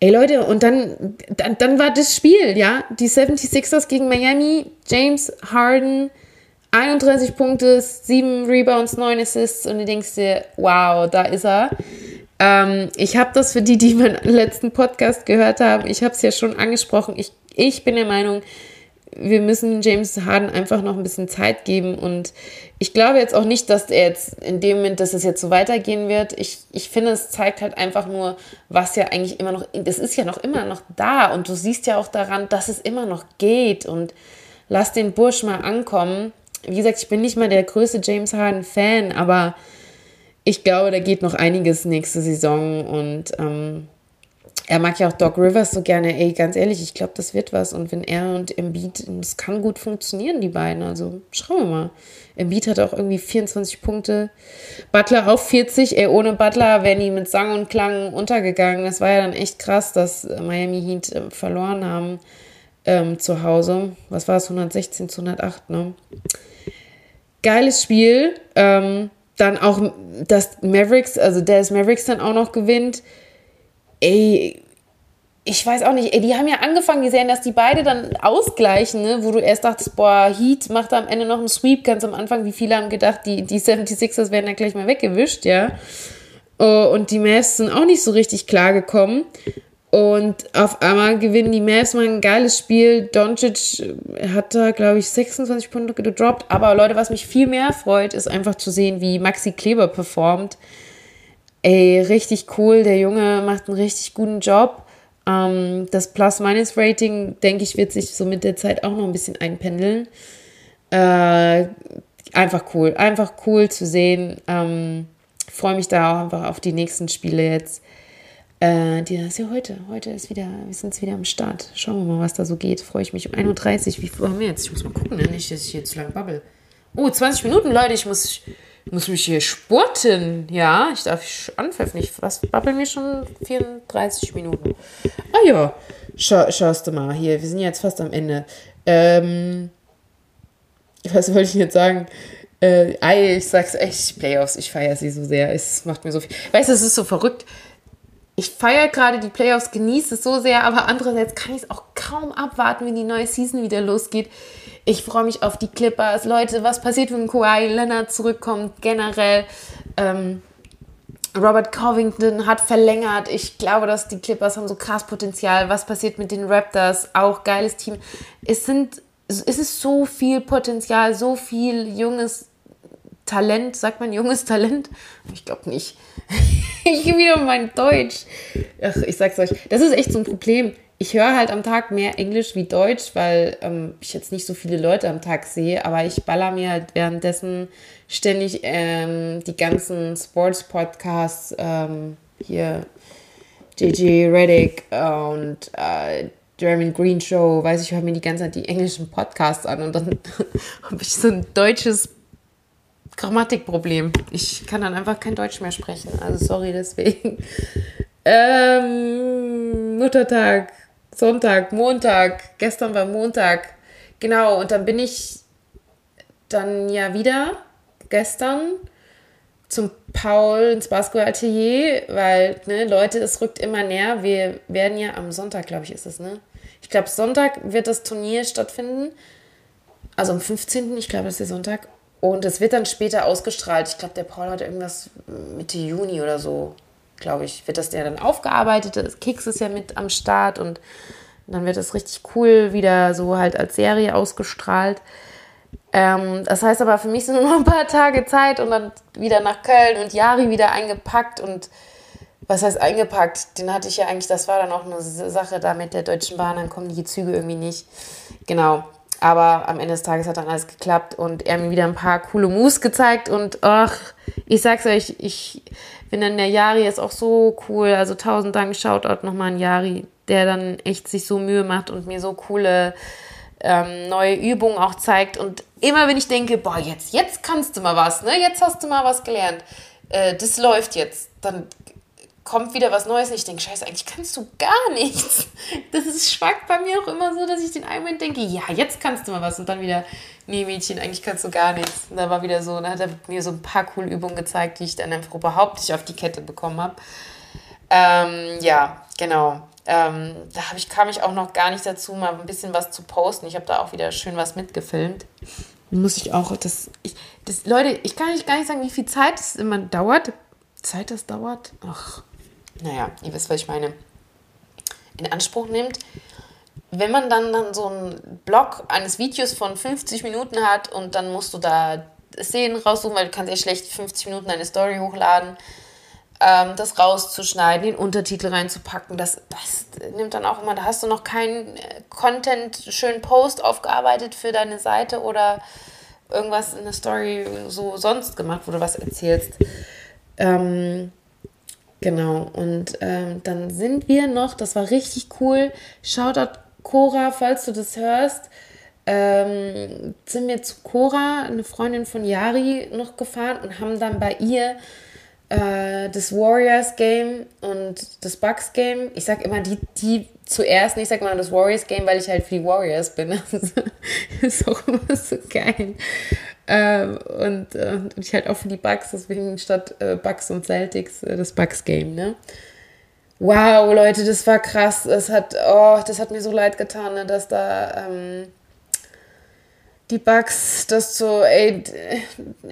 Ey Leute, und dann, dann, dann war das Spiel, ja. Die 76ers gegen Miami, James Harden, 31 Punkte, 7 Rebounds, 9 Assists und du denkst dir, wow, da ist er. Ähm, ich habe das für die, die meinen letzten Podcast gehört haben, ich habe es ja schon angesprochen. Ich, ich bin der Meinung, wir müssen James Harden einfach noch ein bisschen Zeit geben. Und ich glaube jetzt auch nicht, dass er jetzt in dem Moment, dass es jetzt so weitergehen wird. Ich, ich finde, es zeigt halt einfach nur, was ja eigentlich immer noch, das ist ja noch immer noch da. Und du siehst ja auch daran, dass es immer noch geht. Und lass den Bursch mal ankommen. Wie gesagt, ich bin nicht mal der größte James Harden-Fan, aber ich glaube, da geht noch einiges nächste Saison. Und ähm, er mag ja auch Doc Rivers so gerne. Ey, ganz ehrlich, ich glaube, das wird was. Und wenn er und Embiid, das kann gut funktionieren, die beiden. Also schauen wir mal. Embiid hat auch irgendwie 24 Punkte. Butler auf 40. Ey, ohne Butler wären die mit Sang und Klang untergegangen. Das war ja dann echt krass, dass Miami Heat äh, verloren haben ähm, zu Hause. Was war es? 116 zu 108, ne? Geiles Spiel. Ähm, dann auch, dass Mavericks, also Dallas Mavericks dann auch noch gewinnt ey, ich weiß auch nicht, ey, die haben ja angefangen, die sehen, dass die beide dann ausgleichen, ne? wo du erst dachtest, boah, Heat macht am Ende noch einen Sweep ganz am Anfang. Wie viele haben gedacht, die, die 76ers werden dann gleich mal weggewischt, ja. Oh, und die Mavs sind auch nicht so richtig klar gekommen. Und auf einmal gewinnen die Mavs mal ein geiles Spiel. Doncic hat da, glaube ich, 26 Punkte gedroppt. Aber Leute, was mich viel mehr freut, ist einfach zu sehen, wie Maxi Kleber performt ey, richtig cool, der Junge macht einen richtig guten Job. Ähm, das Plus-Minus-Rating, denke ich, wird sich so mit der Zeit auch noch ein bisschen einpendeln. Äh, einfach cool, einfach cool zu sehen. Ähm, Freue mich da auch einfach auf die nächsten Spiele jetzt. Äh, die ist ja heute. Heute ist wieder, wir sind wieder am Start. Schauen wir mal, was da so geht. Freue ich mich um 1.30 Uhr. Wie viel haben wir jetzt? Ich muss mal gucken, ne? nicht, dass ich hier zu lang babbel. Oh, 20 Minuten, Leute. Ich muss, muss mich hier spurten. Ja, ich darf anpfeifen. Ich was babbel mir schon 34 Minuten. Ah ja, Schau, schaust du mal hier. Wir sind jetzt fast am Ende. Ähm, was wollte ich jetzt sagen? Äh, ich sag's echt, Playoffs, ich feiere sie so sehr. Es macht mir so viel. Weißt du, es ist so verrückt. Ich feiere gerade die Playoffs, genieße es so sehr, aber andererseits kann ich es auch kaum abwarten, wenn die neue Season wieder losgeht. Ich freue mich auf die Clippers. Leute, was passiert, wenn Kawhi Leonard zurückkommt? Generell. Ähm, Robert Covington hat verlängert. Ich glaube, dass die Clippers haben so krass Potenzial. Was passiert mit den Raptors? Auch geiles Team. Es sind, es ist so viel Potenzial, so viel junges Talent. Sagt man junges Talent? Ich glaube nicht. ich wieder mein Deutsch. Ach, ich sag's euch. Das ist echt so ein Problem ich höre halt am Tag mehr Englisch wie Deutsch, weil ähm, ich jetzt nicht so viele Leute am Tag sehe, aber ich baller mir halt währenddessen ständig ähm, die ganzen Sports-Podcasts, ähm, hier JJ Reddick und äh, German Green Show, weiß ich, höre mir die ganze Zeit die englischen Podcasts an und dann habe ich so ein deutsches Grammatikproblem. Ich kann dann einfach kein Deutsch mehr sprechen. Also sorry deswegen. Ähm, Muttertag Sonntag, Montag, gestern war Montag. Genau, und dann bin ich dann ja wieder gestern zum Paul ins Basketball-Atelier, weil, ne, Leute, es rückt immer näher. Wir werden ja am Sonntag, glaube ich, ist es, ne? Ich glaube, Sonntag wird das Turnier stattfinden. Also am 15. Ich glaube, das ist der Sonntag. Und es wird dann später ausgestrahlt. Ich glaube, der Paul hat irgendwas Mitte Juni oder so glaube ich, wird das ja dann aufgearbeitet. Das Keks ist ja mit am Start und dann wird das richtig cool wieder so halt als Serie ausgestrahlt. Ähm, das heißt aber, für mich sind nur noch ein paar Tage Zeit und dann wieder nach Köln und Jari wieder eingepackt und was heißt eingepackt? Den hatte ich ja eigentlich, das war dann auch eine Sache da mit der Deutschen Bahn, dann kommen die Züge irgendwie nicht. Genau. Aber am Ende des Tages hat dann alles geklappt und er mir wieder ein paar coole Moves gezeigt und ach, ich sag's euch, ich finde dann der Yari ist auch so cool. Also tausend Dank, Shoutout nochmal an Yari, der dann echt sich so Mühe macht und mir so coole ähm, neue Übungen auch zeigt. Und immer wenn ich denke, boah, jetzt, jetzt kannst du mal was, ne? Jetzt hast du mal was gelernt. Äh, das läuft jetzt. Dann kommt wieder was Neues und ich denke, scheiße, eigentlich kannst du gar nichts. Das ist schwackt bei mir auch immer so, dass ich den einen Moment denke, ja, jetzt kannst du mal was und dann wieder, nee, Mädchen, eigentlich kannst du gar nichts. Und da war wieder so, da hat er mir so ein paar coole Übungen gezeigt, die ich dann einfach überhaupt nicht auf die Kette bekommen habe. Ähm, ja, genau. Ähm, da ich, kam ich auch noch gar nicht dazu, mal ein bisschen was zu posten. Ich habe da auch wieder schön was mitgefilmt. Muss ich auch, das, ich, das, Leute, ich kann euch gar nicht sagen, wie viel Zeit es immer dauert. Zeit das dauert? Ach, naja, ihr wisst, was ich meine. In Anspruch nimmt wenn man dann, dann so einen Block eines Videos von 50 Minuten hat und dann musst du da Szenen raussuchen, weil du kannst ja schlecht 50 Minuten eine Story hochladen, ähm, das rauszuschneiden, den Untertitel reinzupacken, das, das nimmt dann auch immer, da hast du noch keinen äh, Content, schönen Post aufgearbeitet für deine Seite oder irgendwas in der Story so sonst gemacht, wo du was erzählst. Ähm, genau, und ähm, dann sind wir noch, das war richtig cool, Shoutout Cora, falls du das hörst, ähm, sind wir zu Cora, eine Freundin von Yari, noch gefahren und haben dann bei ihr äh, das Warriors Game und das Bucks Game. Ich sag immer die, die zuerst, ich sag mal das Warriors Game, weil ich halt für die Warriors bin. Das ist auch immer so geil. Ähm, und, äh, und ich halt auch für die Bucks, deswegen statt äh, Bucks und Celtics äh, das Bucks Game, ne? Wow, Leute, das war krass. Das hat, oh, das hat mir so leid getan, ne, dass da ähm, die Bugs, das so, ey,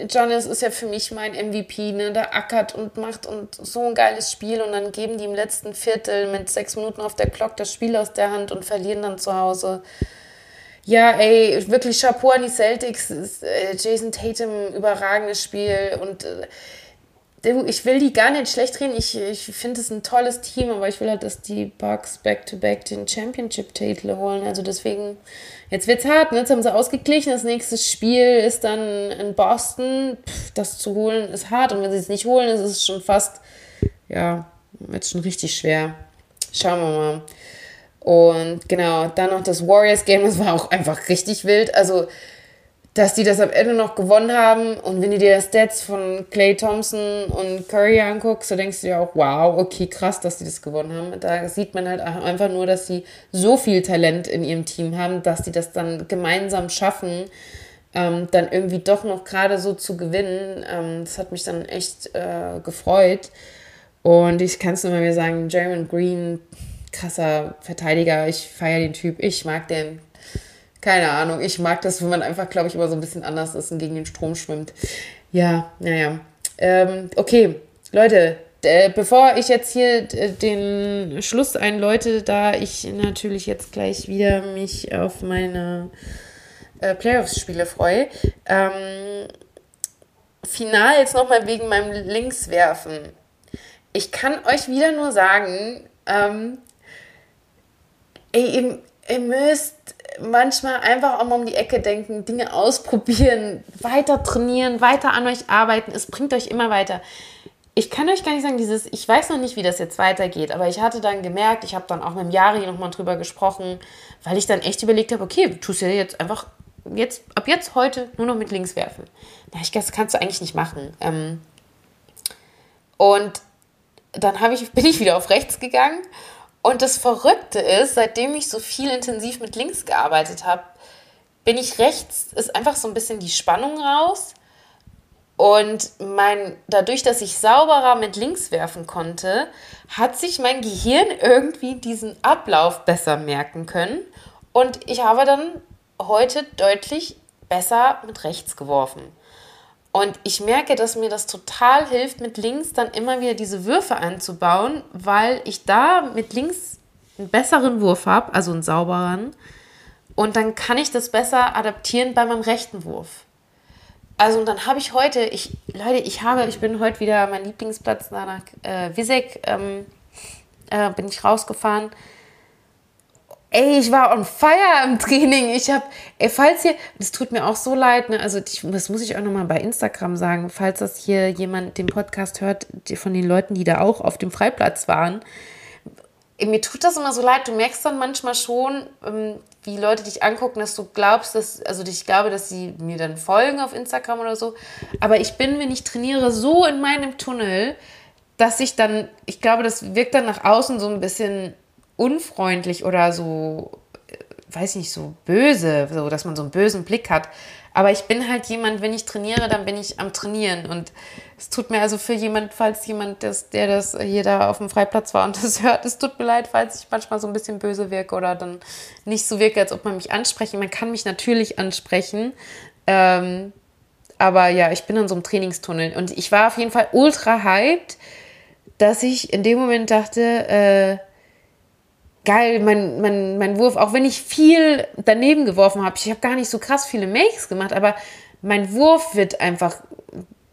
Jonas ist ja für mich mein MVP, ne, der ackert und macht und so ein geiles Spiel und dann geben die im letzten Viertel mit sechs Minuten auf der Clock das Spiel aus der Hand und verlieren dann zu Hause. Ja, ey, wirklich Chapeau an die Celtics. Äh, Jason Tatum, überragendes Spiel und äh, ich will die gar nicht schlecht reden. Ich, ich finde es ein tolles Team, aber ich will halt, dass die Bucks back-to-back -back den Championship-Titel holen. Also deswegen, jetzt wird's hart. Ne? Jetzt haben sie ausgeglichen. Das nächste Spiel ist dann in Boston. Pff, das zu holen ist hart. Und wenn sie es nicht holen, ist es schon fast, ja, wird schon richtig schwer. Schauen wir mal. Und genau, dann noch das Warriors-Game. Das war auch einfach richtig wild. Also dass die das am Ende noch gewonnen haben. Und wenn du dir das Stats von Clay Thompson und Curry anguckst, so denkst du dir auch, wow, okay, krass, dass die das gewonnen haben. Da sieht man halt einfach nur, dass sie so viel Talent in ihrem Team haben, dass die das dann gemeinsam schaffen, ähm, dann irgendwie doch noch gerade so zu gewinnen. Ähm, das hat mich dann echt äh, gefreut. Und ich kann es nur mal mir sagen, Jeremy Green, krasser Verteidiger. Ich feiere den Typ. Ich mag den keine Ahnung. Ich mag das, wenn man einfach, glaube ich, immer so ein bisschen anders ist und gegen den Strom schwimmt. Ja, naja. Ähm, okay, Leute, äh, bevor ich jetzt hier den Schluss einläute, da ich natürlich jetzt gleich wieder mich auf meine äh, Playoffs-Spiele freue, ähm, final jetzt nochmal wegen meinem Linkswerfen. Ich kann euch wieder nur sagen, ähm, ey, ihr, ihr müsst manchmal einfach auch mal um die Ecke denken, Dinge ausprobieren, weiter trainieren, weiter an euch arbeiten. Es bringt euch immer weiter. Ich kann euch gar nicht sagen, dieses, ich weiß noch nicht, wie das jetzt weitergeht, aber ich hatte dann gemerkt, ich habe dann auch mit dem Jari nochmal drüber gesprochen, weil ich dann echt überlegt habe, okay, du tust ja jetzt einfach jetzt, ab jetzt heute nur noch mit links werfen. Na, ich das kannst du eigentlich nicht machen. Ähm, und dann ich, bin ich wieder auf rechts gegangen und das Verrückte ist, seitdem ich so viel intensiv mit links gearbeitet habe, bin ich rechts, ist einfach so ein bisschen die Spannung raus. Und mein, dadurch, dass ich sauberer mit links werfen konnte, hat sich mein Gehirn irgendwie diesen Ablauf besser merken können. Und ich habe dann heute deutlich besser mit rechts geworfen. Und ich merke, dass mir das total hilft, mit links dann immer wieder diese Würfe einzubauen, weil ich da mit links einen besseren Wurf habe, also einen sauberen. Und dann kann ich das besser adaptieren bei meinem rechten Wurf. Also und dann habe ich heute, ich, Leute, ich habe, ich bin heute wieder mein Lieblingsplatz nach äh, Wisek, ähm, äh, bin ich rausgefahren Ey, ich war on fire im Training. Ich habe, ey, falls hier, das tut mir auch so leid, ne? Also, ich, das muss ich auch nochmal bei Instagram sagen, falls das hier jemand den Podcast hört, die, von den Leuten, die da auch auf dem Freiplatz waren. Ey, mir tut das immer so leid. Du merkst dann manchmal schon, ähm, wie Leute dich angucken, dass du glaubst, dass, also ich glaube, dass sie mir dann folgen auf Instagram oder so. Aber ich bin, wenn ich trainiere, so in meinem Tunnel, dass ich dann, ich glaube, das wirkt dann nach außen so ein bisschen unfreundlich oder so, äh, weiß nicht, so böse, so dass man so einen bösen Blick hat. Aber ich bin halt jemand, wenn ich trainiere, dann bin ich am Trainieren. Und es tut mir also für jemand, falls jemand, das, der das hier da auf dem Freiplatz war und das hört, es tut mir leid, falls ich manchmal so ein bisschen böse wirke oder dann nicht so wirke, als ob man mich ansprechen. Man kann mich natürlich ansprechen. Ähm, aber ja, ich bin in so einem Trainingstunnel. Und ich war auf jeden Fall ultra hyped, dass ich in dem Moment dachte, äh, geil, mein, mein, mein Wurf, auch wenn ich viel daneben geworfen habe, ich habe gar nicht so krass viele Makes gemacht, aber mein Wurf wird einfach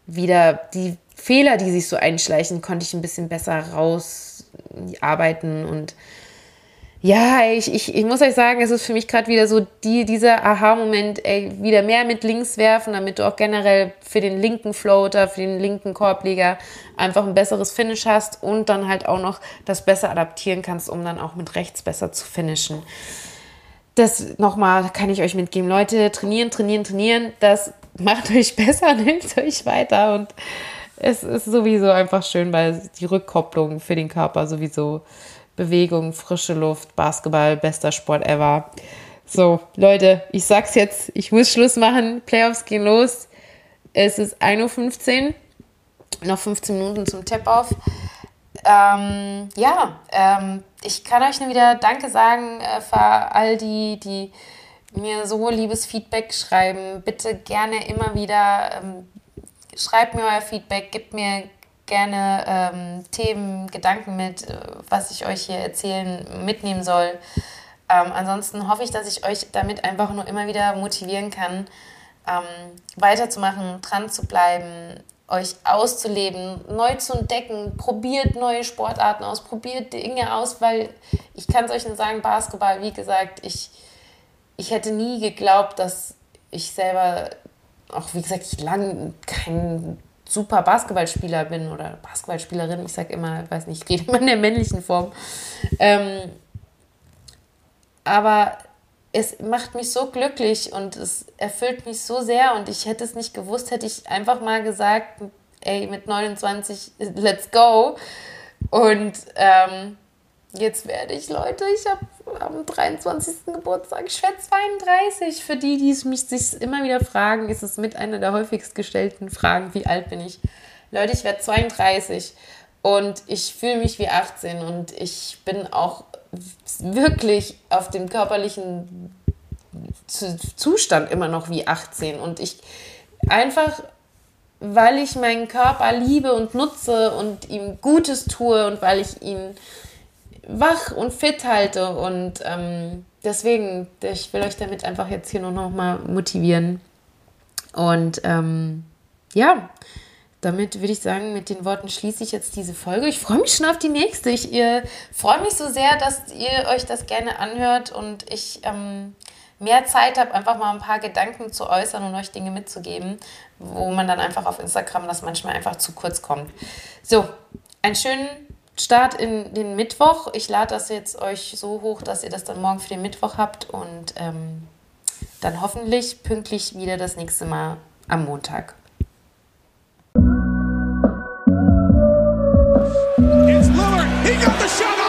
wieder, die Fehler, die sich so einschleichen, konnte ich ein bisschen besser rausarbeiten und ja, ich, ich, ich muss euch sagen, es ist für mich gerade wieder so die, dieser Aha-Moment, wieder mehr mit links werfen, damit du auch generell für den linken Floater, für den linken Korbleger einfach ein besseres Finish hast und dann halt auch noch das besser adaptieren kannst, um dann auch mit rechts besser zu finishen. Das nochmal kann ich euch mitgeben. Leute, trainieren, trainieren, trainieren. Das macht euch besser und hilft euch weiter. Und es ist sowieso einfach schön, weil die Rückkopplung für den Körper sowieso Bewegung, frische Luft, Basketball, bester Sport ever. So, Leute, ich sag's jetzt, ich muss Schluss machen. Playoffs gehen los. Es ist 1.15 Uhr. Noch 15 Minuten zum Tap-Off. Ähm, ja, ähm, ich kann euch nur wieder Danke sagen äh, für all die, die mir so liebes Feedback schreiben. Bitte gerne immer wieder ähm, schreibt mir euer Feedback, gebt mir gerne ähm, Themen, Gedanken mit, äh, was ich euch hier erzählen, mitnehmen soll. Ähm, ansonsten hoffe ich, dass ich euch damit einfach nur immer wieder motivieren kann, ähm, weiterzumachen, dran zu bleiben, euch auszuleben, neu zu entdecken, probiert neue Sportarten aus, probiert Dinge aus, weil ich kann es euch nur sagen, Basketball, wie gesagt, ich, ich hätte nie geglaubt, dass ich selber, auch wie gesagt, ich lange kein super Basketballspieler bin oder Basketballspielerin, ich sage immer, weiß nicht, ich rede immer in der männlichen Form. Ähm, aber es macht mich so glücklich und es erfüllt mich so sehr und ich hätte es nicht gewusst, hätte ich einfach mal gesagt, ey, mit 29, let's go. Und ähm, jetzt werde ich, Leute, ich habe am 23. Geburtstag, ich werde 32. Für die, die mich sich immer wieder fragen, ist es mit einer der häufigst gestellten Fragen, wie alt bin ich? Leute, ich werde 32 und ich fühle mich wie 18 und ich bin auch wirklich auf dem körperlichen Zustand immer noch wie 18 und ich einfach weil ich meinen Körper liebe und nutze und ihm Gutes tue und weil ich ihn wach und fit halte und ähm, deswegen, ich will euch damit einfach jetzt hier nur noch mal motivieren und ähm, ja, damit würde ich sagen, mit den Worten schließe ich jetzt diese Folge. Ich freue mich schon auf die nächste. Ich freue mich so sehr, dass ihr euch das gerne anhört und ich ähm, mehr Zeit habe, einfach mal ein paar Gedanken zu äußern und euch Dinge mitzugeben, wo man dann einfach auf Instagram das manchmal einfach zu kurz kommt. So, einen schönen Start in den Mittwoch. Ich lade das jetzt euch so hoch, dass ihr das dann morgen für den Mittwoch habt und ähm, dann hoffentlich pünktlich wieder das nächste Mal am Montag. It's Lillard. He got the shot.